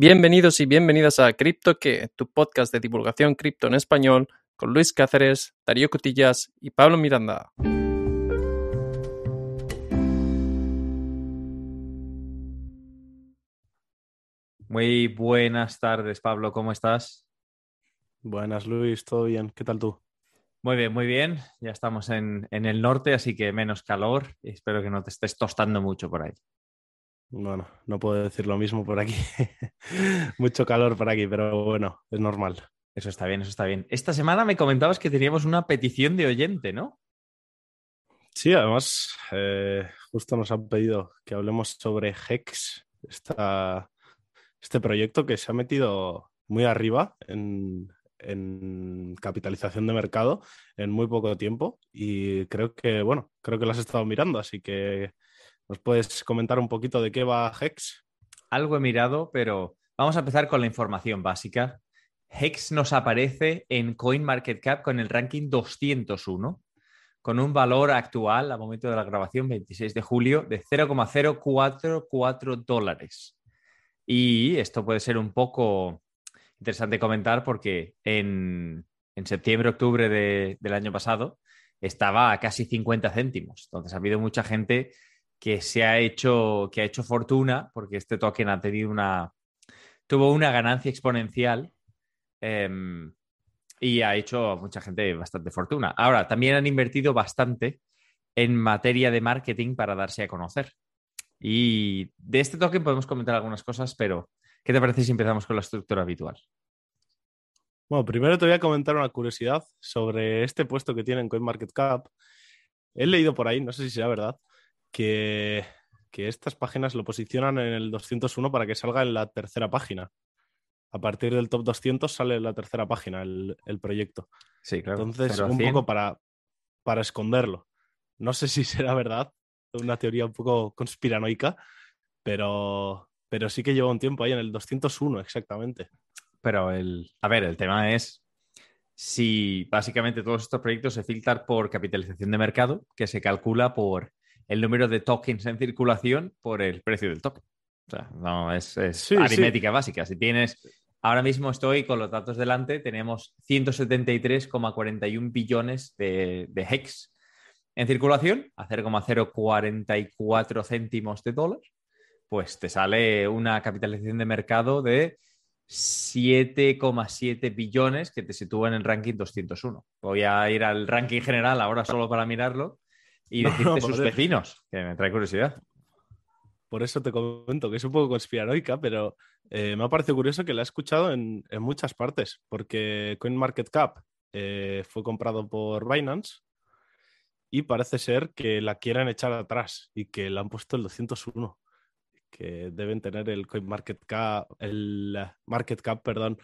Bienvenidos y bienvenidas a Cripto que, tu podcast de divulgación cripto en español, con Luis Cáceres, Darío Cotillas y Pablo Miranda. Muy buenas tardes, Pablo, ¿cómo estás? Buenas, Luis, ¿todo bien? ¿Qué tal tú? Muy bien, muy bien. Ya estamos en, el norte, así que menos calor y espero que no te estés tostando mucho por ahí. Bueno, no puedo decir lo mismo por aquí. Mucho calor por aquí, pero bueno, es normal. Eso está bien, eso está bien. Esta semana me comentabas que teníamos una petición de oyente, ¿no? Sí, además, eh, justo nos han pedido que hablemos sobre Hex, esta, este proyecto que se ha metido muy arriba en, en capitalización de mercado en muy poco tiempo y creo que, bueno, creo que lo has estado mirando, así que ¿Nos puedes comentar un poquito de qué va Hex? Algo he mirado, pero vamos a empezar con la información básica. Hex nos aparece en CoinMarketCap con el ranking 201, con un valor actual, a momento de la grabación, 26 de julio, de 0,044 dólares. Y esto puede ser un poco interesante comentar porque en, septiembre, octubre del año pasado estaba a casi 50 céntimos. Entonces ha habido mucha gente que se ha hecho, que ha hecho fortuna, porque este token ha tenido una, tuvo una ganancia exponencial em, y ha hecho a mucha gente bastante fortuna. Ahora, también han invertido bastante en materia de marketing para darse a conocer. Y de este token podemos comentar algunas cosas, pero ¿qué te parece si empezamos con la estructura habitual? Bueno, primero te voy a comentar una curiosidad sobre este puesto que tiene en CoinMarketCap. He leído por ahí, no sé si sea verdad, que, estas páginas lo posicionan en el 201 para que salga en la tercera página. A partir del top 200 sale en la tercera página el, proyecto. Sí, claro. Entonces, un poco para, para esconderlo. No sé si será verdad, una teoría un poco conspiranoica, pero, pero sí que lleva un tiempo ahí en el 201 exactamente. Pero el, a ver, el tema es si básicamente todos estos proyectos se filtran por capitalización de mercado, que se calcula por el número de tokens en circulación por el precio del token. O sea, no, es, aritmética básica. Si tienes, ahora mismo estoy con los datos delante, tenemos 173,41 billones de, de hex en circulación a 0,044 céntimos de dólar, pues te sale una capitalización de mercado de 7,7 billones que te sitúa en el ranking 201. Voy a ir al ranking general ahora solo para mirarlo y decirte sus vecinos, que me trae curiosidad. Por eso te comento que es un poco conspiranoica, pero eh, me ha parecido curioso que la he escuchado en, muchas partes, porque CoinMarketCap eh, fue comprado por Binance y parece ser que la quieren echar atrás y que la han puesto el 201, que deben tener el CoinMarketCap, el Market Cap, perdón,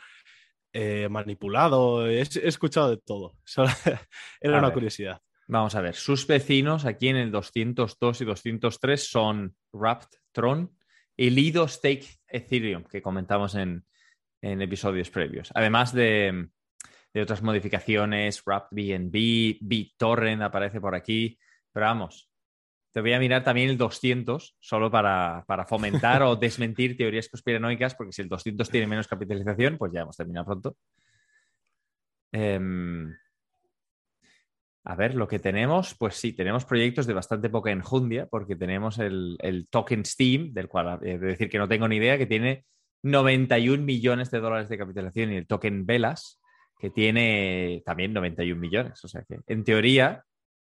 eh, manipulado. He, escuchado de todo. era una curiosidad. Vamos a ver, sus vecinos aquí en el 202 y 203 son Wrapped Tron y Lido Stake Ethereum, que comentamos en, episodios previos. Además de, otras modificaciones, Wrapped BNB, BitTorrent aparece por aquí, pero vamos, te voy a mirar también el 200, solo para, fomentar o desmentir teorías conspiranoicas, porque si el 200 tiene menos capitalización, pues ya hemos terminado pronto. Em, a ver, lo que tenemos, pues sí, tenemos proyectos de bastante poca enjundia, porque tenemos el, token Steam, del cual he de decir que no tengo ni idea, que tiene 91 millones de dólares de capitalización, y el token Velas, que tiene también 91 millones. O sea que, en teoría,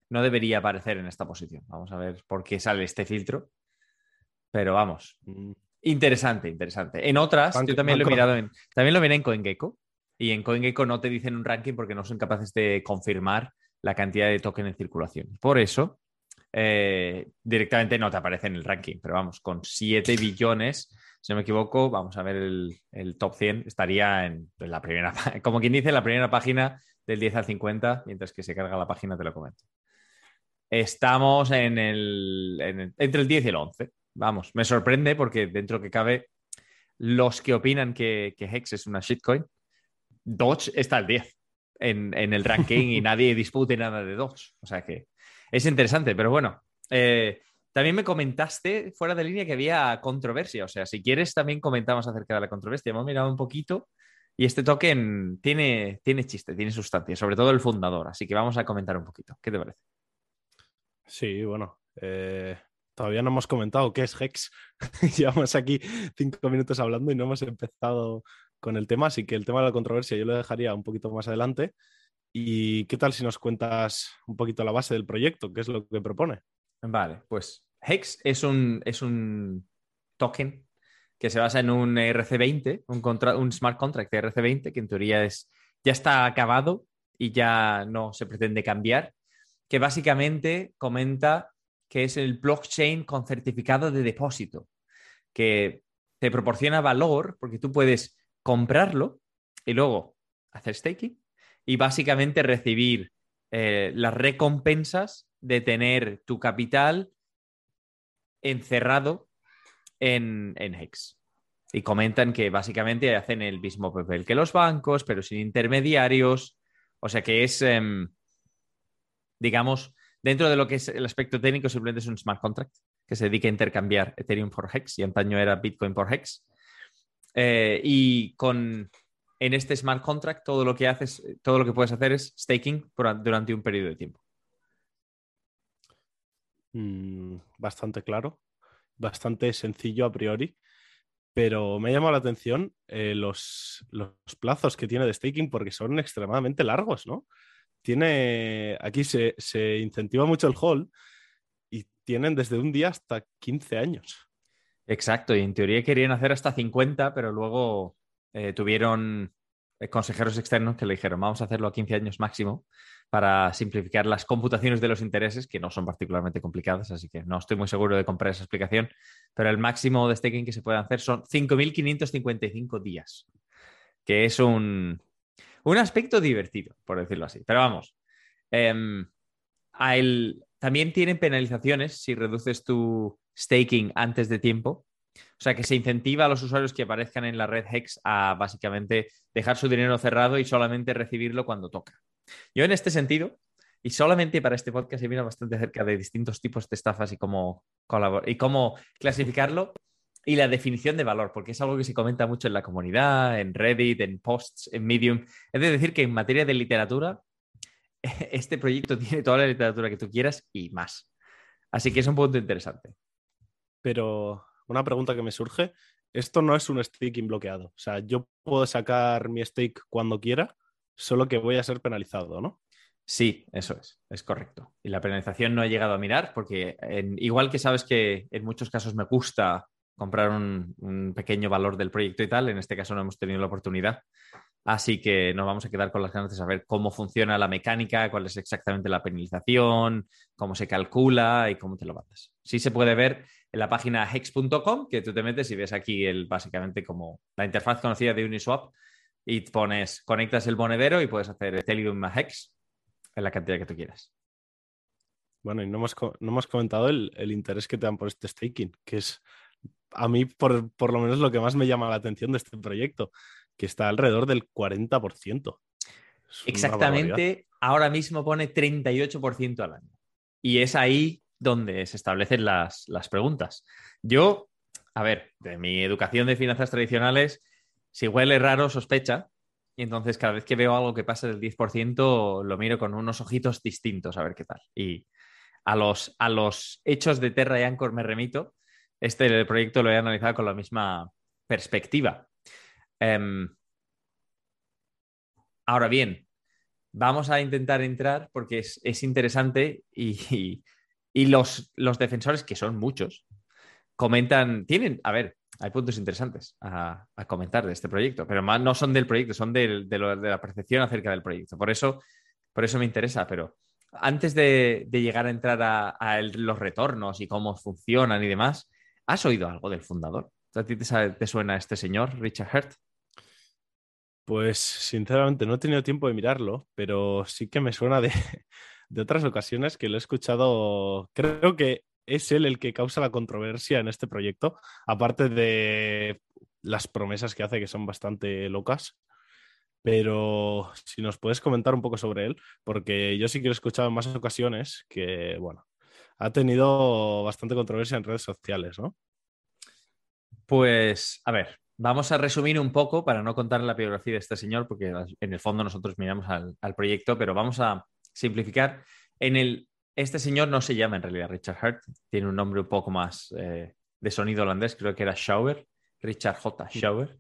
no debería aparecer en esta posición. Vamos a ver por qué sale este filtro. Pero vamos, mm, interesante, interesante. En otras, yo también lo he mirado en, también lo miré en CoinGecko, y en CoinGecko no te dicen un ranking porque no son capaces de confirmar la cantidad de token en circulación. Por eso, eh, directamente no te aparece en el ranking, pero vamos, con 7 billones, si no me equivoco, vamos a ver el, top 100, estaría en, la primera, como quien dice, en la primera página del 10 al 50, mientras que se carga la página, te lo comento. Estamos en el, entre el 10 y el 11. Vamos, me sorprende porque dentro que cabe, los que opinan que, que Hex es una shitcoin, Dodge está al 10 en, el ranking y nadie dispute nada de dos. O sea que es interesante, pero bueno. Eh, también me comentaste fuera de línea que había controversia. O sea, si quieres, también comentamos acerca de la controversia. Hemos mirado un poquito y este token tiene, tiene chiste, tiene sustancia, sobre todo el fundador. Así que vamos a comentar un poquito. ¿Qué te parece? Sí, bueno. Eh, todavía no hemos comentado qué es Hex. Llevamos aquí cinco minutos hablando y no hemos empezado con el tema, así que el tema de la controversia yo lo dejaría un poquito más adelante. ¿Y qué tal si nos cuentas un poquito la base del proyecto? ¿Qué es lo que propone? Vale, pues Hex es un, es un token que se basa en un RC20, un, un smart contract de RC20, que en teoría es, ya está acabado y ya no se pretende cambiar, que básicamente comenta que es el blockchain con certificado de depósito, que te proporciona valor porque tú puedes comprarlo y luego hacer staking y básicamente recibir eh, las recompensas de tener tu capital encerrado en, Hex. Y comentan que básicamente hacen el mismo papel que los bancos, pero sin intermediarios. O sea que es, em, digamos, dentro de lo que es el aspecto técnico, simplemente es un smart contract que se dedica a intercambiar Ethereum por Hex y antaño era Bitcoin por Hex. Eh, y con en este smart contract todo lo que haces, todo lo que puedes hacer es staking durante un periodo de tiempo. Mm, bastante claro, bastante sencillo a priori, pero me ha llamado la atención eh, los, los, plazos que tiene de staking porque son extremadamente largos, ¿no? Tiene, aquí se, se incentiva mucho el hold y tienen desde un día hasta 15 años. Exacto, y en teoría querían hacer hasta 50, pero luego eh, tuvieron eh, consejeros externos que le dijeron, vamos a hacerlo a 15 años máximo para simplificar las computaciones de los intereses, que no son particularmente complicadas, así que no estoy muy seguro de comprar esa explicación, pero el máximo de staking que se puede hacer son 5.555 días, que es un, un aspecto divertido, por decirlo así. Pero vamos, em, también tienen penalizaciones si reduces tu staking antes de tiempo. O sea, que se incentiva a los usuarios que aparezcan en la red Hex a básicamente dejar su dinero cerrado y solamente recibirlo cuando toca. Yo en este sentido, y solamente para este podcast he venido bastante acerca de distintos tipos de estafas y cómo, y cómo clasificarlo y la definición de valor, porque es algo que se comenta mucho en la comunidad, en Reddit, en posts, en Medium. Es de decir que en materia de literatura, este proyecto tiene toda la literatura que tú quieras y más. Así que es un punto interesante. Pero una pregunta que me surge, esto no es un staking bloqueado. O sea, yo puedo sacar mi stake cuando quiera, solo que voy a ser penalizado, ¿no? Sí, eso es, es correcto. Y la penalización no he llegado a mirar porque igual que sabes que en muchos casos me gusta comprar un, pequeño valor del proyecto y tal, en este caso no hemos tenido la oportunidad. Así que nos vamos a quedar con las ganas de saber cómo funciona la mecánica, cuál es exactamente la penalización, cómo se calcula y cómo te lo mandas. Sí se puede ver en la página hex.com, que tú te metes y ves aquí el, básicamente como la interfaz conocida de Uniswap y pones, conectas el monedero y puedes hacer Ethereum a Hex en la cantidad que tú quieras. Bueno, y no hemos, no hemos comentado el, el, interés que te dan por este staking, que es a mí por, por, lo menos lo que más me llama la atención de este proyecto, que está alrededor del 40%. Exactamente, ahora mismo pone 38% al año. Y es ahí donde se establecen las, las preguntas. Yo, a ver, de mi educación de finanzas tradicionales, si huele raro, sospecha. Y entonces cada vez que veo algo que pasa del 10%, lo miro con unos ojitos distintos a ver qué tal. Y a los, a los hechos de Terra y Anchor me remito. Este proyecto lo he analizado con la misma perspectiva. Em, ahora bien, vamos a intentar entrar porque es, interesante y, y los, los defensores, que son muchos, comentan, tienen, a ver, hay puntos interesantes a, comentar de este proyecto, pero más no son del proyecto, son de, la percepción acerca del proyecto. Por eso, por eso me interesa, pero antes de, llegar a entrar a, los retornos y cómo funcionan y demás, ¿has oído algo del fundador? ¿A ti te suena este señor, Richard Hurt? Pues sinceramente no he tenido tiempo de mirarlo, pero sí que me suena de, de otras ocasiones que lo he escuchado, creo que es él el que causa la controversia en este proyecto, aparte de las promesas que hace que son bastante locas. Pero si nos puedes comentar un poco sobre él, porque yo sí que lo he escuchado en más ocasiones que, bueno, ha tenido bastante controversia en redes sociales, ¿no? Pues, a ver, vamos a resumir un poco para no contar la biografía de este señor, porque en el fondo nosotros miramos al, proyecto, pero vamos a simplificar. En el, este señor no se llama en realidad Richard Hart, tiene un nombre un poco más eh, de sonido holandés, creo que era Schauer, Richard J. Schauer.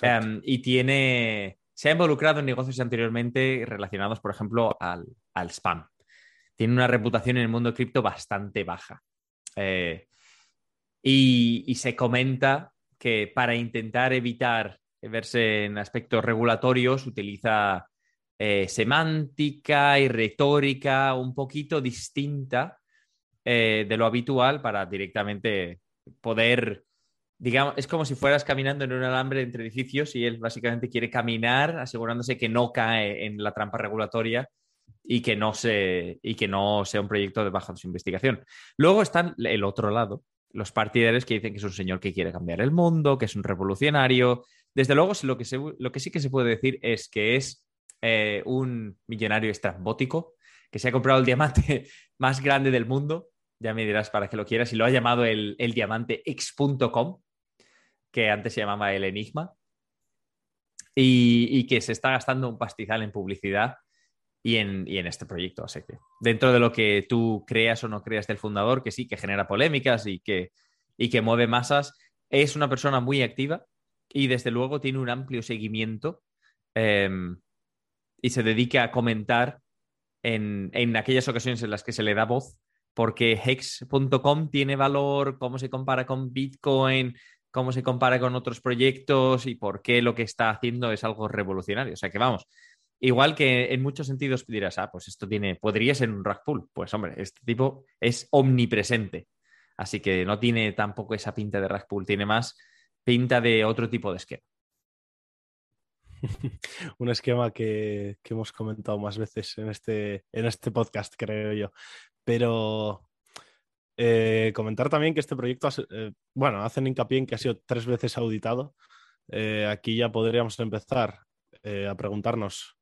Em, y tiene, se ha involucrado en negocios anteriormente relacionados, por ejemplo, al, al spam. Tiene una reputación en el mundo cripto bastante baja. Eh, y, se comenta que para intentar evitar verse en aspectos regulatorios utiliza eh, semántica y retórica un poquito distinta eh, de lo habitual para directamente poder, digamos, es como si fueras caminando en un alambre entre edificios y él básicamente quiere caminar asegurándose que no cae en la trampa regulatoria y que no, se, y que no sea un proyecto de baja su investigación. Luego está el otro lado, los partidarios que dicen que es un señor que quiere cambiar el mundo, que es un revolucionario. Desde luego, lo que, lo que sí que se puede decir es que es eh, un millonario estrambótico que se ha comprado el diamante más grande del mundo. Ya me dirás para que lo quieras. Y lo ha llamado el, el diamante x.com, que antes se llamaba el Enigma. Y, y, que se está gastando un pastizal en publicidad y en, este proyecto. Así que dentro de lo que tú creas o no creas del fundador, que sí, que genera polémicas y que, y que mueve masas, es una persona muy activa y desde luego tiene un amplio seguimiento em, y se dedica a comentar en, en, aquellas ocasiones en las que se le da voz, porque hex.com tiene valor, cómo se compara con Bitcoin, cómo se compara con otros proyectos y por qué lo que está haciendo es algo revolucionario. O sea que vamos, Igual que en muchos sentidos dirás, ah, pues esto tiene, podría ser un pool. Pues hombre, este tipo es omnipresente. Así que no tiene tampoco esa pinta de pool, tiene más pinta de otro tipo de esquema. un esquema que, hemos comentado más veces en este, en este podcast, creo yo. Pero eh, comentar también que este proyecto, eh, bueno, hacen hincapié en que ha sido tres veces auditado. Eh, aquí ya podríamos empezar a preguntarnos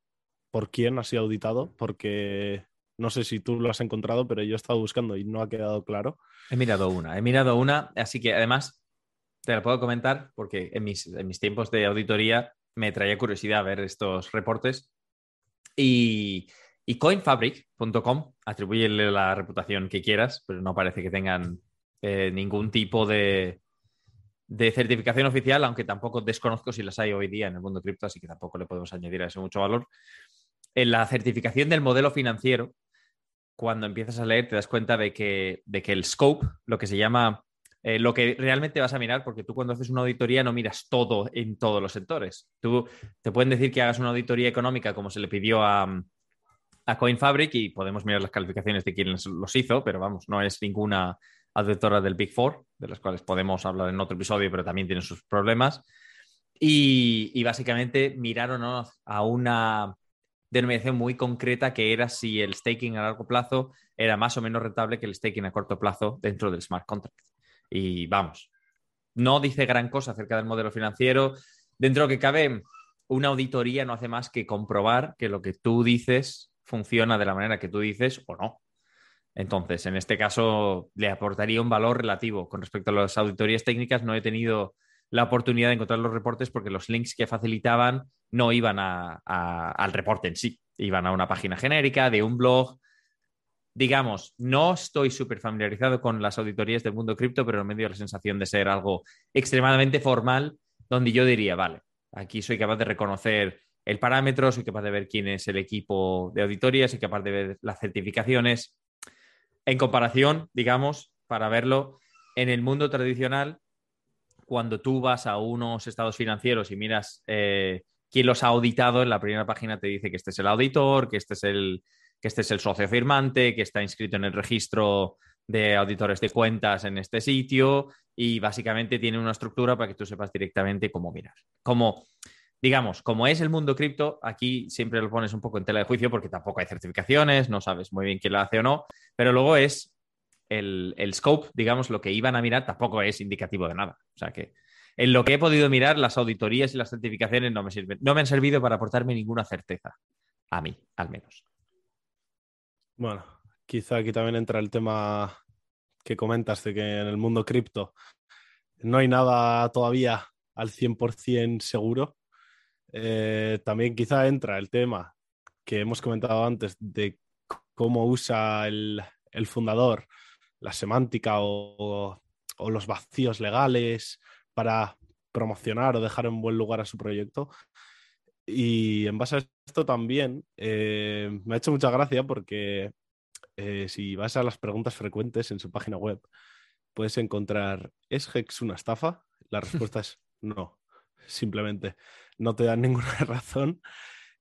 por quién ha sido auditado, porque no sé si tú lo has encontrado, pero yo he estado buscando y no ha quedado claro. He mirado una, he mirado una, así que además te la puedo comentar porque en mis, tiempos de auditoría me traía curiosidad ver estos reportes y, y coinfabric.com, atribúyele la reputación que quieras, pero no parece que tengan eh, ningún tipo de, de certificación oficial, aunque tampoco desconozco si las hay hoy día en el mundo cripto, así que tampoco le podemos añadir a eso mucho valor en la certificación del modelo financiero, cuando empiezas a leer, te das cuenta de que, de que el scope, lo que se llama, eh, lo que realmente vas a mirar, porque tú cuando haces una auditoría no miras todo en todos los sectores. Tú te pueden decir que hagas una auditoría económica como se le pidió a, a CoinFabric y podemos mirar las calificaciones de quienes los hizo, pero vamos, no es ninguna auditora del Big Four, de las cuales podemos hablar en otro episodio, pero también tienen sus problemas. Y, y básicamente miraron a una denominación muy concreta que era si el staking a largo plazo era más o menos rentable que el staking a corto plazo dentro del smart contract. Y vamos, no dice gran cosa acerca del modelo financiero. Dentro que cabe, una auditoría no hace más que comprobar que lo que tú dices funciona de la manera que tú dices o no. Entonces, en este caso, le aportaría un valor relativo. Con respecto a las auditorías técnicas, no he tenido la oportunidad de encontrar los reportes porque los links que facilitaban no iban al reporte en sí, iban a una página genérica de un blog. Digamos, no estoy súper familiarizado con las auditorías del mundo cripto, pero me dio la sensación de ser algo extremadamente formal, donde yo diría, vale, aquí soy capaz de reconocer el parámetro, soy capaz de ver quién es el equipo de auditoría, soy capaz de ver las certificaciones. En comparación, digamos, para verlo, en el mundo tradicional, cuando tú vas a unos estados financieros y miras eh, quién los ha auditado, en la primera página te dice que este es el auditor, que este es el, que este es el socio firmante, que está inscrito en el registro de auditores de cuentas en este sitio y básicamente tiene una estructura para que tú sepas directamente cómo mirar. Como, digamos, como es el mundo cripto, aquí siempre lo pones un poco en tela de juicio porque tampoco hay certificaciones, no sabes muy bien quién lo hace o no, pero luego es el, scope, digamos, lo que iban a mirar tampoco es indicativo de nada. O sea que en lo que he podido mirar, las auditorías y las certificaciones no me sirven. No me han servido para aportarme ninguna certeza. A mí, al menos. Bueno, quizá aquí también entra el tema que comentas de que en el mundo cripto no hay nada todavía al 100% seguro. Eh, también quizá entra el tema que hemos comentado antes de cómo usa el, fundador la semántica o, los vacíos legales para promocionar o dejar en buen lugar a su proyecto. Y en base a esto también eh, me ha hecho mucha gracia porque eh, si vas a las preguntas frecuentes en su página web, puedes encontrar, ¿es Hex una estafa? La respuesta es no, simplemente no te dan ninguna razón.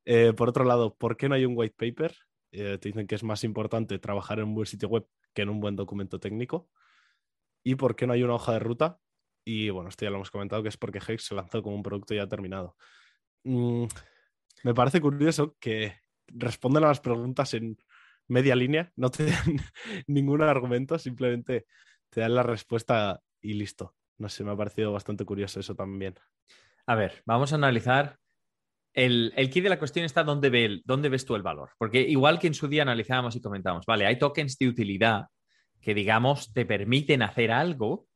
Eh, por otro lado, ¿por qué no hay un white paper? te dicen que es más importante trabajar en un buen sitio web que en un buen documento técnico. ¿Y por qué no hay una hoja de ruta? Y bueno, esto ya lo hemos comentado, que es porque Hex se lanzó como un producto ya terminado. Mm, me parece curioso que responden a las preguntas en media línea, no te dan ningún argumento, simplemente te dan la respuesta y listo. No sé, me ha parecido bastante curioso eso también. A ver, vamos a analizar. El, el key de la cuestión está dónde, ve dónde ves tú el valor. Porque igual que en su día analizábamos y comentábamos, vale, hay tokens de utilidad que, digamos, te permiten hacer algo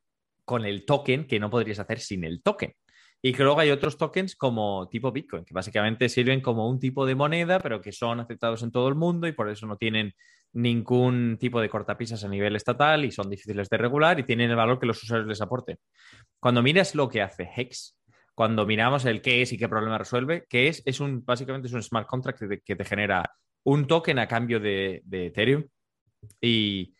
con el token que no podrías hacer sin el token. Y que luego hay otros tokens como tipo Bitcoin, que básicamente sirven como un tipo de moneda, pero que son aceptados en todo el mundo y por eso no tienen ningún tipo de cortapisas a nivel estatal y son difíciles de regular y tienen el valor que los usuarios les aporten. Cuando miras lo que hace Hex, cuando miramos el qué es y qué problema resuelve, qué es, es un, básicamente es un smart contract que te, genera un token a cambio de, de Ethereum. ¿Y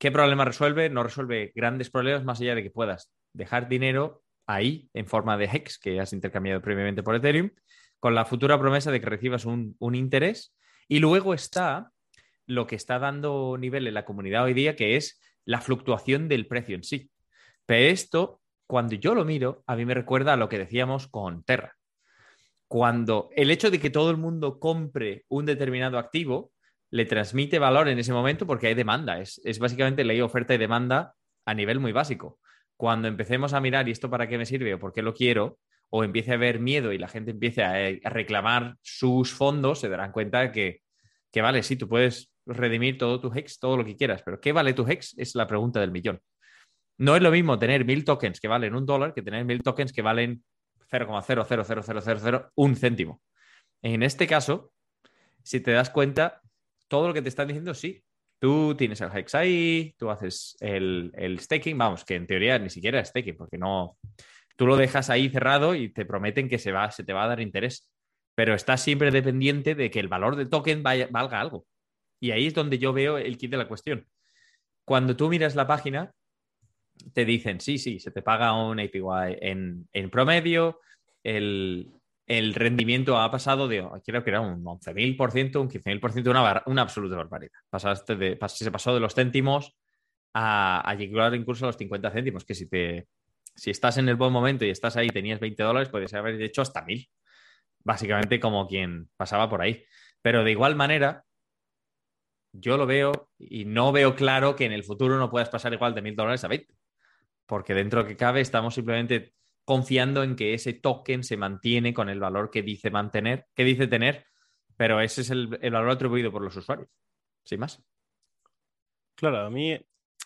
qué problema resuelve? No resuelve grandes problemas más allá de que puedas dejar dinero ahí en forma de HEX que has intercambiado previamente por Ethereum, con la futura promesa de que recibas un, interés. Y luego está lo que está dando nivel en la comunidad hoy día, que es la fluctuación del precio en sí. Pero esto, cuando yo lo miro, a mí me recuerda a lo que decíamos con Terra. Cuando el hecho de que todo el mundo compre un determinado activo le transmite valor en ese momento porque hay demanda. Es, es básicamente ley oferta y demanda a nivel muy básico cuando empecemos a mirar, ¿y esto para qué me sirve o por qué lo quiero? O empiece a haber miedo y la gente empiece a, eh, reclamar sus fondos, se darán cuenta que, que vale, sí, tú puedes redimir todo tu HEX, todo lo que quieras, pero ¿qué vale tu HEX? Es la pregunta del millón. No es lo mismo tener mil tokens que valen un dólar que tener mil tokens que valen 0,00000 un céntimo. En este caso, si te das cuenta, todo lo que te están diciendo, sí, Tú tienes el Hex ahí, tú haces el, staking, vamos, que en teoría ni siquiera es staking, porque no. Tú lo dejas ahí cerrado y te prometen que se, va, se te va a dar interés. Pero estás siempre dependiente de que el valor del token valga algo. Y ahí es donde yo veo el kit de la cuestión. Cuando tú miras la página, te dicen, sí, sí, se te paga un APY en, en promedio, el, el rendimiento ha pasado de, creo que era un 11.000%, un 15.000%, una, una absoluta barbaridad. Pasaste se pasó de los céntimos a, llegar incluso a los 50 céntimos, que si, te, si estás en el buen momento y estás ahí tenías 20 dólares, puedes haber hecho hasta 1.000. Básicamente como quien pasaba por ahí. Pero de igual manera, yo lo veo y no veo claro que en el futuro no puedas pasar igual de 1.000 dólares a 20. Porque dentro que cabe estamos simplemente confiando en que ese token se mantiene con el valor que dice mantener, que dice tener, pero ese es el, valor atribuido por los usuarios, sin más. Claro, a mí,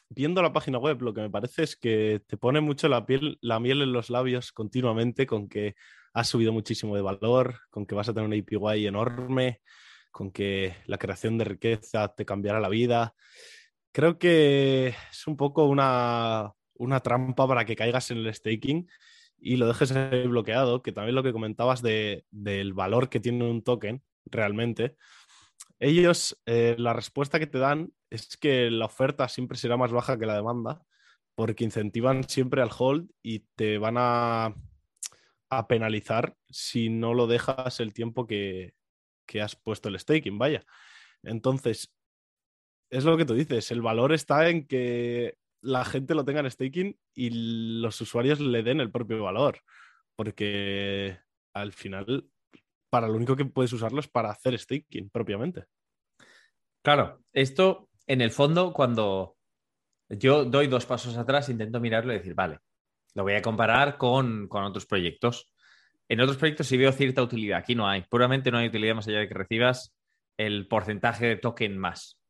viendo la página web, lo que me parece es que te pone mucho la piel, la miel en los labios continuamente con que has subido muchísimo de valor, con que vas a tener una APY enorme, con que la creación de riqueza te cambiará la vida. Creo que es un poco una, una trampa para que caigas en el staking y lo dejes ahí bloqueado, que también lo que comentabas de, del valor que tiene un token realmente, ellos, eh, la respuesta que te dan es que la oferta siempre será más baja que la demanda, porque incentivan siempre al hold y te van a, a penalizar si no lo dejas el tiempo que, que has puesto el staking, vaya. Entonces, es lo que tú dices, el valor está en que la gente lo tenga en staking y los usuarios le den el propio valor. Porque al final, para lo único que puedes usarlo es para hacer staking propiamente. Claro, esto en el fondo, cuando yo doy dos pasos atrás, intento mirarlo y decir, vale, lo voy a comparar con, con otros proyectos. En otros proyectos sí veo cierta utilidad, aquí no hay. Puramente no hay utilidad más allá de que recibas el porcentaje de token más.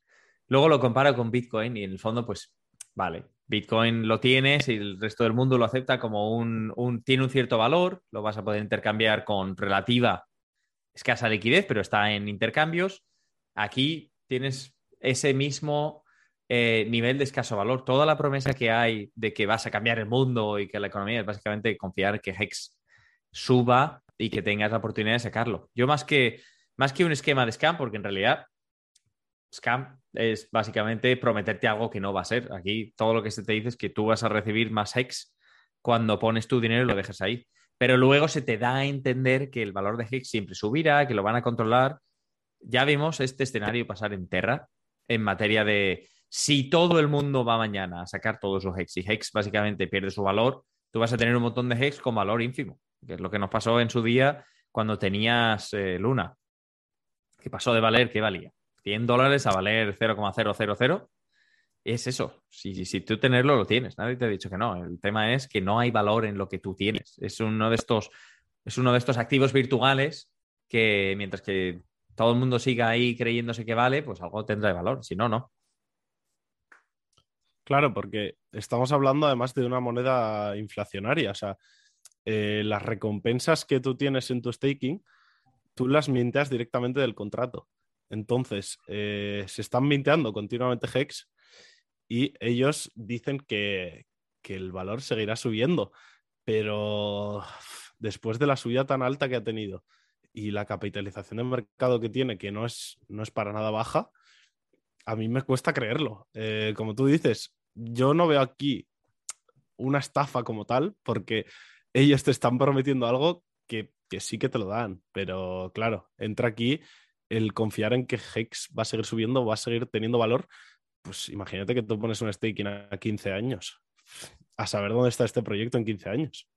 Luego lo comparo con Bitcoin y en el fondo, pues, vale, Bitcoin lo tienes y el resto del mundo lo acepta como un, tiene un cierto valor, lo vas a poder intercambiar con relativa escasa liquidez, pero está en intercambios. Aquí tienes ese mismo eh, nivel de escaso valor. Toda la promesa que hay de que vas a cambiar el mundo y que la economía es básicamente confiar que Hex suba y que tengas la oportunidad de sacarlo. Yo más que, más que un esquema de scam, porque en realidad scam es básicamente prometerte algo que no va a ser. Aquí todo lo que se te dice es que tú vas a recibir más Hex cuando pones tu dinero y lo dejas ahí. Pero luego se te da a entender que el valor de Hex siempre subirá, que lo van a controlar. Ya vimos este escenario pasar en Terra en materia de si todo el mundo va mañana a sacar todo su Hex y Hex básicamente pierde su valor, tú vas a tener un montón de Hex con valor ínfimo, que es lo que nos pasó en su día cuando tenías eh, Luna, que pasó de valer, ¿qué valía? 100 dólares a valer 0,000. Es eso. Si, si tú tenerlo, lo tienes. Nadie te ha dicho que no. El tema es que no hay valor en lo que tú tienes. Es uno de estos, es uno de estos activos virtuales que mientras que todo el mundo siga ahí creyéndose que vale, pues algo tendrá valor. Si no, no. Claro, porque estamos hablando además de una moneda inflacionaria. O sea, eh, las recompensas que tú tienes en tu staking, tú las minteas directamente del contrato. Entonces, eh, se están minteando continuamente Hex y ellos dicen que, que el valor seguirá subiendo. Pero después de la subida tan alta que ha tenido y la capitalización de mercado que tiene, que no es, no es para nada baja, a mí me cuesta creerlo. Eh, como tú dices, yo no veo aquí una estafa como tal, porque ellos te están prometiendo algo que, sí que te lo dan, pero claro, entra aquí el confiar en que Hex va a seguir subiendo, va a seguir teniendo valor. Pues imagínate que tú pones un staking a 15 años. A saber dónde está este proyecto en 15 años.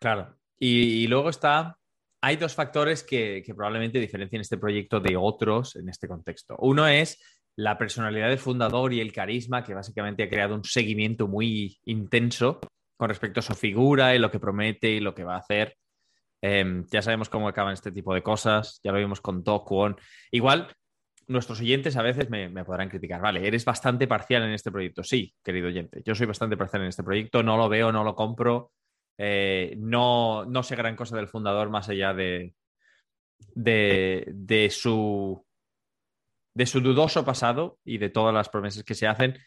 Claro. Y, luego está hay dos factores que, que, probablemente diferencien este proyecto de otros en este contexto. Uno es la personalidad del fundador y el carisma, que básicamente ha creado un seguimiento muy intenso con respecto a su figura y lo que promete y lo que va a hacer. Em, ya sabemos cómo acaban este tipo de cosas, ya lo vimos con Tokwon. Igual, nuestros oyentes a veces me, podrán criticar, vale, eres bastante parcial en este proyecto. Sí, querido oyente, yo soy bastante parcial en este proyecto, no lo veo, no lo compro, eh, no, no sé gran cosa del fundador más allá de, de su de su dudoso pasado y de todas las promesas que se hacen,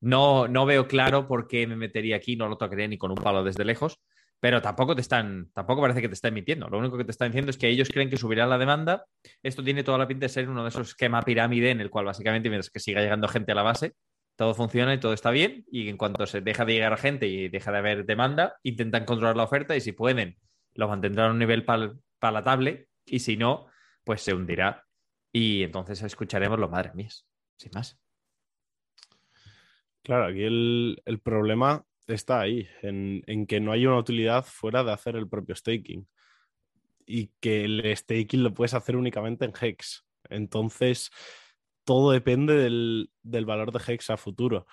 no, no veo claro por qué me metería aquí, no lo tocaría ni con un palo desde lejos, pero tampoco te están, tampoco parece que te están mintiendo. Lo único que te están diciendo es que ellos creen que subirá la demanda. Esto tiene toda la pinta de ser uno de esos esquema pirámide en el cual básicamente mientras que siga llegando gente a la base, todo funciona y todo está bien. Y en cuanto se deja de llegar gente y deja de haber demanda, intentan controlar la oferta y si pueden, lo mantendrán a un nivel palatable y si no, pues se hundirá y entonces escucharemos lo madre mía, sin más. Claro, aquí el, problema está ahí, en, que no hay una utilidad fuera de hacer el propio staking. Y que el staking lo puedes hacer únicamente en Hex. Entonces, todo depende del, valor de Hex a futuro.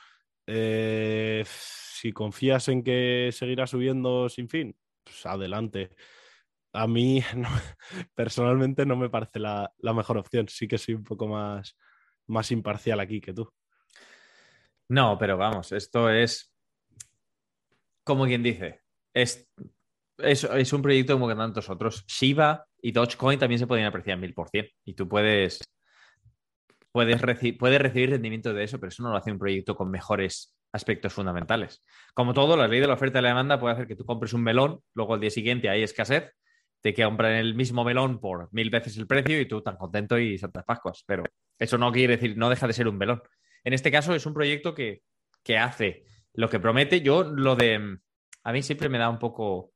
Eh, si confías en que seguirá subiendo sin fin, pues adelante a mí personalmente no me parece la, mejor opción. Sí que soy un poco más, más imparcial aquí que tú. No, pero vamos, esto es como quien dice, es, un proyecto como que tantos otros. Shiba y Dogecoin también se pueden apreciar mil por cien y tú puedes, puedes, puedes recibir rendimiento de eso, pero eso no lo hace un proyecto con mejores aspectos fundamentales. Como todo, la ley de la oferta y la demanda puede hacer que tú compres un melón, luego al día siguiente hay escasez te compran el mismo melón por mil veces el precio y tú tan contento y Santas Pascuas. Pero eso no quiere decir, no deja de ser un melón. En este caso es un proyecto que, hace lo que promete. Yo lo de... A mí siempre me da un poco...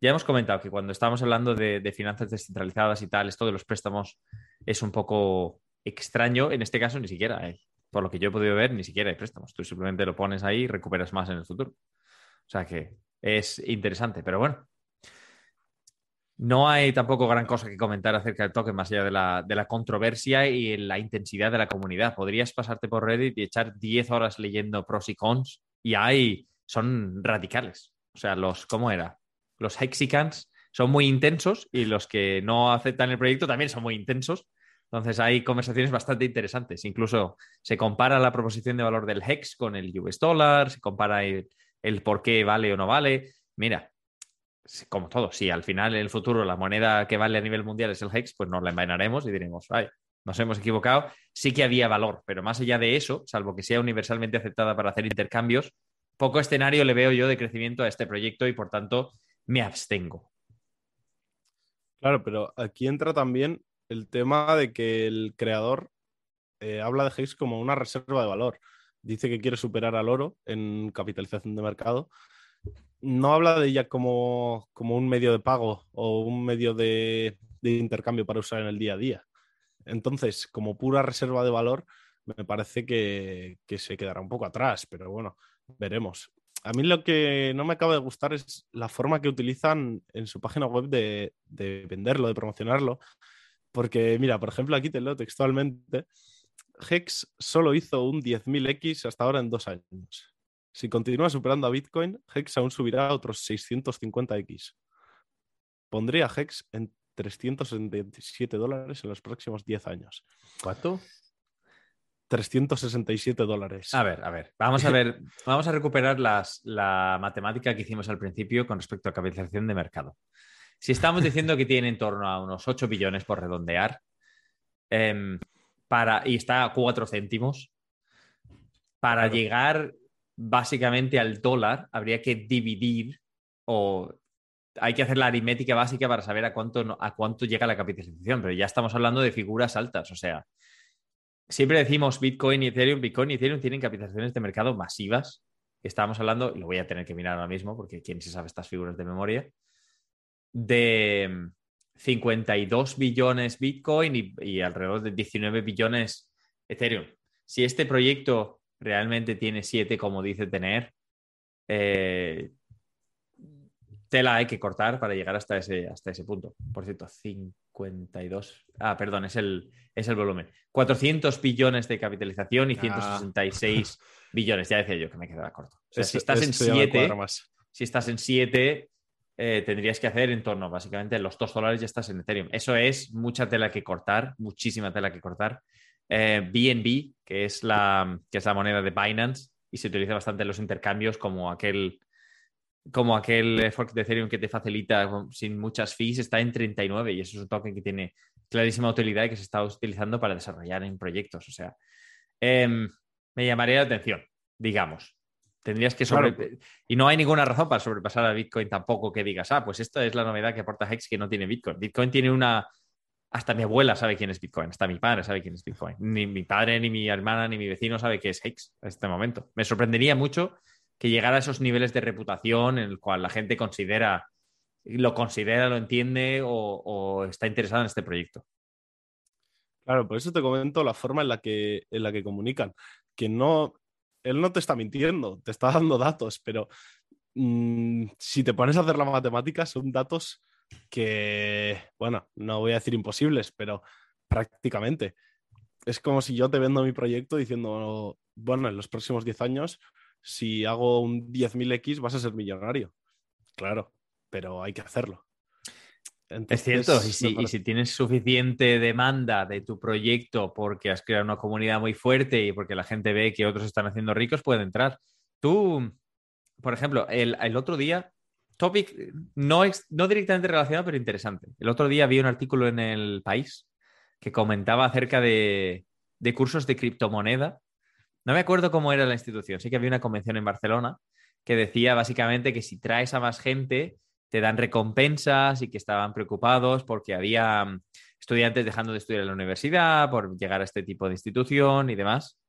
Ya hemos comentado que cuando estamos hablando de, finanzas descentralizadas y tal, esto de los préstamos es un poco extraño. En este caso ni siquiera hay. Por lo que yo he podido ver, ni siquiera hay préstamos. Tú simplemente lo pones ahí y recuperas más en el futuro. O sea que es interesante. Pero bueno, no hay tampoco gran cosa que comentar acerca del token más allá de la, controversia y la intensidad de la comunidad. Podrías pasarte por Reddit y echar 10 horas leyendo pros y cons y hay, son radicales. O sea, los, ¿cómo era? Los hexicans son muy intensos y los que no aceptan el proyecto también son muy intensos. Entonces hay conversaciones bastante interesantes. Incluso se compara la proposición de valor del HEX con el US dollar, se compara el, el por qué vale o no vale. Mira, como todo, si al final en el futuro la moneda que vale a nivel mundial es el HEX, pues nos la envainaremos y diremos, ay, nos hemos equivocado. Sí que había valor, pero más allá de eso, salvo que sea universalmente aceptada para hacer intercambios, poco escenario le veo yo de crecimiento a este proyecto y por tanto me abstengo. Claro, pero aquí entra también el tema de que el creador eh, habla de HEX como una reserva de valor. Dice que quiere superar al oro en capitalización de mercado no habla de ella como, un medio de pago o un medio de, intercambio para usar en el día a día. Entonces, como pura reserva de valor, me parece que, se quedará un poco atrás, pero bueno, veremos. A mí lo que no me acaba de gustar es la forma que utilizan en su página web de, de venderlo, de promocionarlo. Porque, mira, por ejemplo, aquí te leo textualmente, Hex solo hizo un 10.000X hasta ahora en dos años. Si continúa superando a Bitcoin, Hex aún subirá a otros 650x. Pondría Hex en 367 dólares en los próximos 10 años. ¿Cuánto? 367 dólares. A ver, a ver, vamos a ver, vamos a recuperar la matemática que hicimos al principio con respecto a capitalización de mercado. Si estamos diciendo que tiene en torno a unos 8 billones por redondear, em, para, y está a 4 céntimos, para llegar básicamente al dólar, habría que dividir o hay que hacer la aritmética básica para saber a cuánto, a cuánto llega la capitalización, pero ya estamos hablando de figuras altas, o sea, siempre decimos Bitcoin y Ethereum, Bitcoin y Ethereum tienen capitalizaciones de mercado masivas, estamos hablando, y lo voy a tener que mirar ahora mismo porque quién se sabe estas figuras de memoria, de 52 billones Bitcoin y, y alrededor de 19 billones Ethereum. Si este proyecto realmente tiene 7 como dice tener, eh, tela hay que cortar para llegar hasta ese, hasta ese punto. Por cierto, 52. Ah, perdón, es el, es el volumen. 400 billones de capitalización y 166 ah. billones. Ya decía yo que me quedaba corto. si estás en 7, si estás en 7, tendrías que hacer en torno, básicamente, los 2 dólares ya estás en Ethereum. Eso es mucha tela que cortar, muchísima tela que cortar. BNB, eh, que es, la, que es la moneda de Binance, y se utiliza bastante en los intercambios como aquel, como aquel fork de Ethereum que te facilita sin muchas fees, está en 39 y eso es un token que tiene clarísima utilidad y que se está utilizando para desarrollar en proyectos. O sea, em, me llamaría la atención, digamos. Tendrías que sobre... Y no hay ninguna razón para sobrepasar a Bitcoin tampoco que digas, ah, pues esta es la novedad que aporta Hex que no tiene Bitcoin. Bitcoin tiene una hasta mi abuela sabe quién es Bitcoin, hasta mi padre sabe quién es Bitcoin. Ni mi padre, ni mi hermana, ni mi vecino sabe qué es Hex en este momento. Me sorprendería mucho que llegara a esos niveles de reputación en el cual la gente considera, lo considera, lo entiende o, está interesada en este proyecto. Claro, por eso te comento la forma en la que, en la que comunican. Que no, él no te está mintiendo, te está dando datos, pero mm, si te pones a hacer la matemática, son datos que, bueno, no voy a decir imposibles, pero prácticamente. Es como si yo te vendo mi proyecto diciendo, bueno, en los próximos 10 años, si hago un 10.000X vas a ser millonario. Claro, pero hay que hacerlo. es cierto, y si, y si, tienes suficiente demanda de tu proyecto porque has creado una comunidad muy fuerte y porque la gente ve que otros están haciendo ricos, puede entrar. Tú, por ejemplo, el, el otro día topic no, no directamente relacionado, pero interesante. El otro día vi un artículo en El País que comentaba acerca de, cursos de criptomoneda. No me acuerdo cómo era la institución, sí que había una convención en Barcelona que decía básicamente que si traes a más gente te dan recompensas y que estaban preocupados porque había mm, estudiantes dejando de estudiar en la universidad por llegar a este tipo de institución y demás.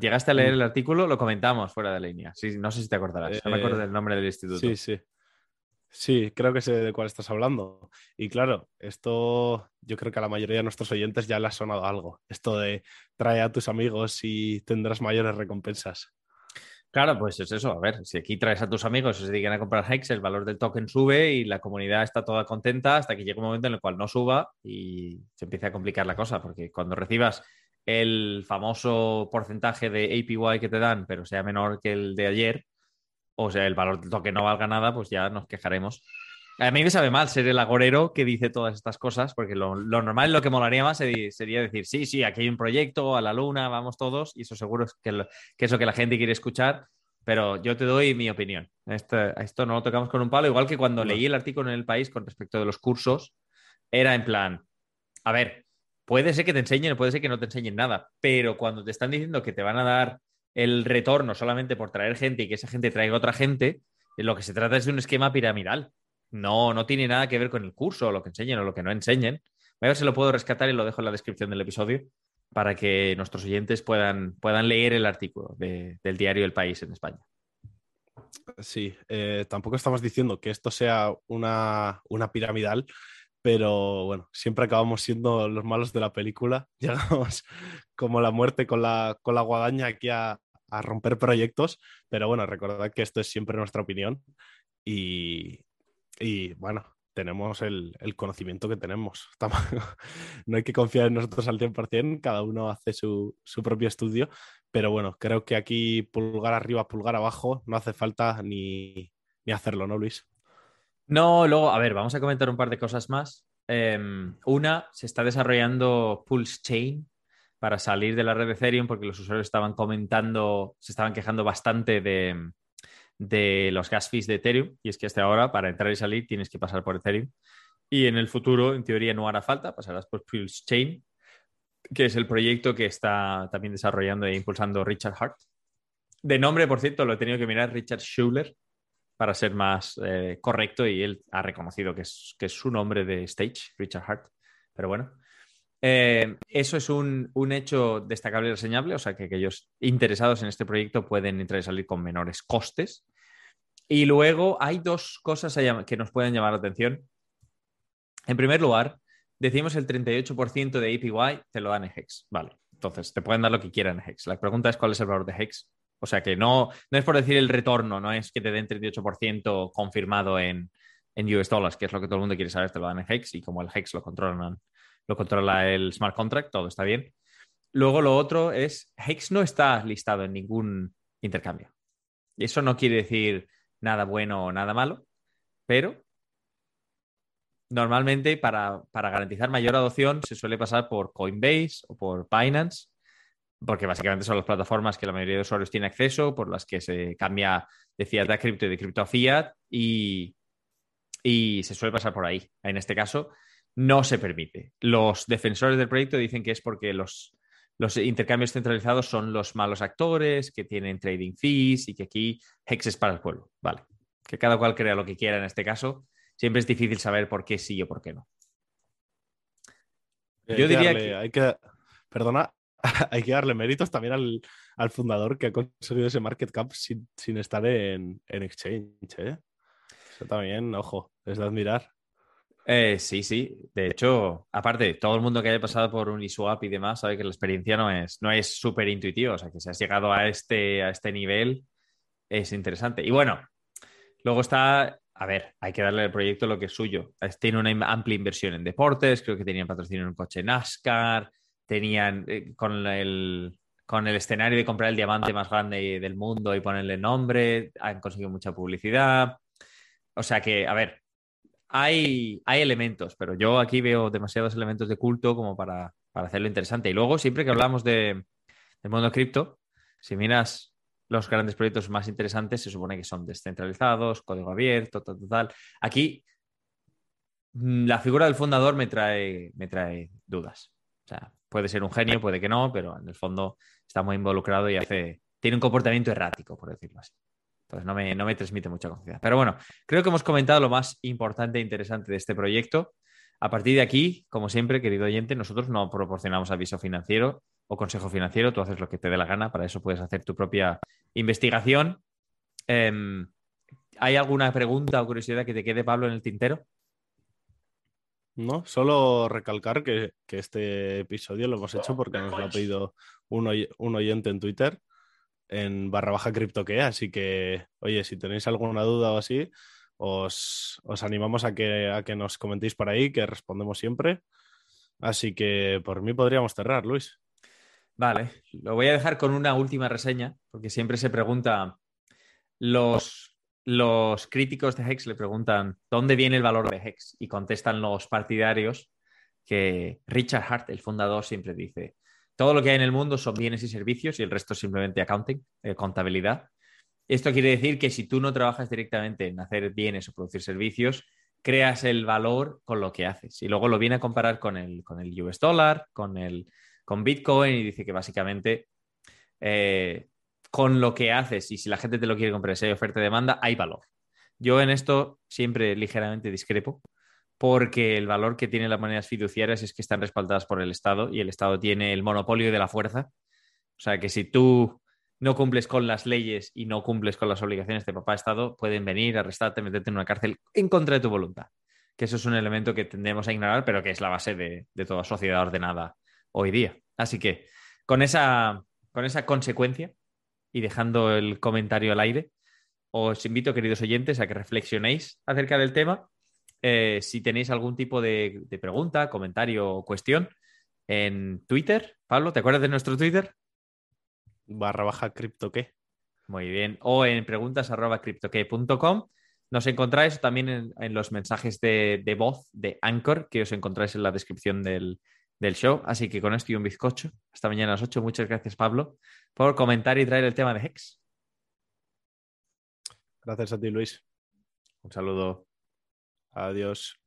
¿Llegaste a leer mm. el artículo? Lo comentamos fuera de línea. Sí, no sé si te acordarás. no me acuerdo eh, del nombre del instituto. Sí, sí. Sí, creo que sé de cuál estás hablando. Y claro, esto yo creo que a la mayoría de nuestros oyentes ya le ha sonado algo. Esto de trae a tus amigos y tendrás mayores recompensas. Claro, pues es eso. A ver, si aquí traes a tus amigos y se dedican a comprar Hex, el valor del token sube y la comunidad está toda contenta hasta que llega un momento en el cual no suba y se empieza a complicar la cosa. Porque cuando recibas el famoso porcentaje de APY que te dan, pero sea menor que el de ayer, o sea, el valor del token no valga nada, pues ya nos quejaremos. A mí me sabe mal ser el agorero que dice todas estas cosas, porque lo, normal, lo que molaría más sería decir, sí, sí, aquí hay un proyecto, a la luna, vamos todos, y eso seguro es que, que eso que la gente quiere escuchar, pero yo te doy mi opinión. Esto, esto no lo tocamos con un palo, igual que cuando leí el artículo en el país con respecto de los cursos, era en plan, a ver, puede ser que te enseñen, puede ser que no te enseñen nada, pero cuando te están diciendo que te van a dar el retorno solamente por traer gente y que esa gente traiga otra gente, lo que se trata es de un esquema piramidal. No, no tiene nada que ver con el curso, lo que enseñen o lo que no enseñen. A ver si lo puedo rescatar y lo dejo en la descripción del episodio para que nuestros oyentes puedan, puedan leer el artículo del diario El País en España. Sí, eh, tampoco estamos diciendo que esto sea una, una piramidal, pero bueno, siempre acabamos siendo los malos de la película. Llegamos como la muerte con la, con la guadaña aquí a, a romper proyectos, pero bueno, recordad que esto es siempre nuestra opinión y, y bueno, tenemos el, el, conocimiento que tenemos. no hay que confiar en nosotros al 100%, cada uno hace su, su, propio estudio, pero bueno, creo que aquí pulgar arriba, pulgar abajo, no hace falta ni, ni hacerlo, ¿no, Luis? No, luego, a ver, vamos a comentar un par de cosas más. Eh, una, se está desarrollando Pulse Chain, para salir de la red de Ethereum porque los usuarios estaban comentando, se estaban quejando bastante de, los gas fees de Ethereum. Y es que hasta ahora, para entrar y salir, tienes que pasar por Ethereum. Y en el futuro, en teoría, no hará falta, pasarás por Pulse Chain, que es el proyecto que está también desarrollando e impulsando Richard Hart. De nombre, por cierto, lo he tenido que mirar Richard Schuller para ser más eh, correcto y él ha reconocido que es, que es su nombre de stage, Richard Hart. Pero bueno, eh, eso es un, hecho destacable y reseñable, o sea que aquellos interesados en este proyecto pueden entrar y salir con menores costes. Y luego hay dos cosas que nos pueden llamar la atención. En primer lugar, decimos el 38% de APY te lo dan en Hex. Vale, entonces te pueden dar lo que quieran en Hex. La pregunta es cuál es el valor de Hex. O sea que no, no es por decir el retorno, no es que te den 38% confirmado en, en US dollars, que es lo que todo el mundo quiere saber, te lo dan en Hex y como el Hex lo controlan lo controla el smart contract, todo está bien. Luego lo otro es, Hex no está listado en ningún intercambio. Eso no quiere decir nada bueno o nada malo, pero normalmente para, garantizar mayor adopción se suele pasar por Coinbase o por Binance, porque básicamente son las plataformas que la mayoría de usuarios tiene acceso, por las que se cambia de fiat a cripto y de cripto a fiat y, y se suele pasar por ahí. En este caso, no se permite. Los defensores del proyecto dicen que es porque los, los intercambios centralizados son los malos actores, que tienen trading fees y que aquí Hex es para el pueblo. Vale. Que cada cual crea lo que quiera en este caso. Siempre es difícil saber por qué sí o por qué no. Yo diría que... Hay que... Perdona, hay que darle méritos también al, fundador que ha conseguido ese market cap sin, estar en, en exchange. ¿eh? Eso también, ojo, es de admirar. Eh, sí, sí. De hecho, aparte, todo el mundo que haya pasado por Uniswap y demás sabe que la experiencia no es no es súper intuitiva. O sea, que si has llegado a este, a este nivel, es interesante. Y bueno, luego está, a ver, hay que darle al proyecto lo que es suyo. Tiene una amplia inversión en deportes, creo que tenían patrocinio en un coche NASCAR, tenían eh, con el con el escenario de comprar el diamante más grande del mundo y ponerle nombre, han conseguido mucha publicidad. O sea que, a ver, hay, hay elementos, pero yo aquí veo demasiados elementos de culto como para, hacerlo interesante. Y luego, siempre que hablamos de, del mundo cripto, si miras los grandes proyectos más interesantes, se supone que son descentralizados, código abierto, tal, tal, Aquí, mm, la figura del fundador me trae, me trae dudas. O sea, puede ser un genio, puede que no, pero en el fondo está muy involucrado y hace, tiene un comportamiento errático, por decirlo así. Entonces no me, no me transmite mucha confianza. Pero bueno, creo que hemos comentado lo más importante e interesante de este proyecto. A partir de aquí, como siempre, querido oyente, nosotros no proporcionamos aviso financiero o consejo financiero, tú haces lo que te dé la gana, para eso puedes hacer tu propia investigación. Em, ¿Hay alguna pregunta o curiosidad que te quede, Pablo, en el tintero? No, solo recalcar que, este episodio lo hemos hecho porque nos lo ha pedido un oyente en Twitter en barra baja criptoque, así que, oye, si tenéis alguna duda o así, os, animamos a que, a que nos comentéis por ahí, que respondemos siempre. Así que por mí podríamos cerrar, Luis. Vale, lo voy a dejar con una última reseña, porque siempre se pregunta los, los críticos de Hex le preguntan dónde viene el valor de Hex y contestan los partidarios que Richard Hart, el fundador, siempre dice, todo lo que hay en el mundo son bienes y servicios y el resto es simplemente accounting, eh, contabilidad. Esto quiere decir que si tú no trabajas directamente en hacer bienes o producir servicios, creas el valor con lo que haces. Y luego lo viene a comparar con el, con el US dollar, con, el, con Bitcoin y dice que básicamente eh, con lo que haces y si la gente te lo quiere comprar, si hay oferta y demanda, hay valor. Yo en esto siempre ligeramente discrepo porque el valor que tienen las monedas fiduciarias es que están respaldadas por el Estado y el Estado tiene el monopolio de la fuerza. O sea que si tú no cumples con las leyes y no cumples con las obligaciones de papá Estado, pueden venir, arrestarte, meterte en una cárcel en contra de tu voluntad. Que eso es un elemento que tendemos a ignorar, pero que es la base de, de toda sociedad ordenada hoy día. Así que con esa, con esa consecuencia, y dejando el comentario al aire, os invito, queridos oyentes, a que reflexionéis acerca del tema. Eh, si tenéis algún tipo de, pregunta, comentario o cuestión en Twitter, Pablo, ¿te acuerdas de nuestro Twitter? Barra baja cripto Muy bien. O en preguntas arroba Nos encontráis también en, los mensajes de, voz de Anchor que os encontráis en la descripción del, del show. Así que con esto y un bizcocho. Hasta mañana a las 8. Muchas gracias, Pablo por comentar y traer el tema de Hex. Gracias a ti, Luis. Un saludo. Adiós.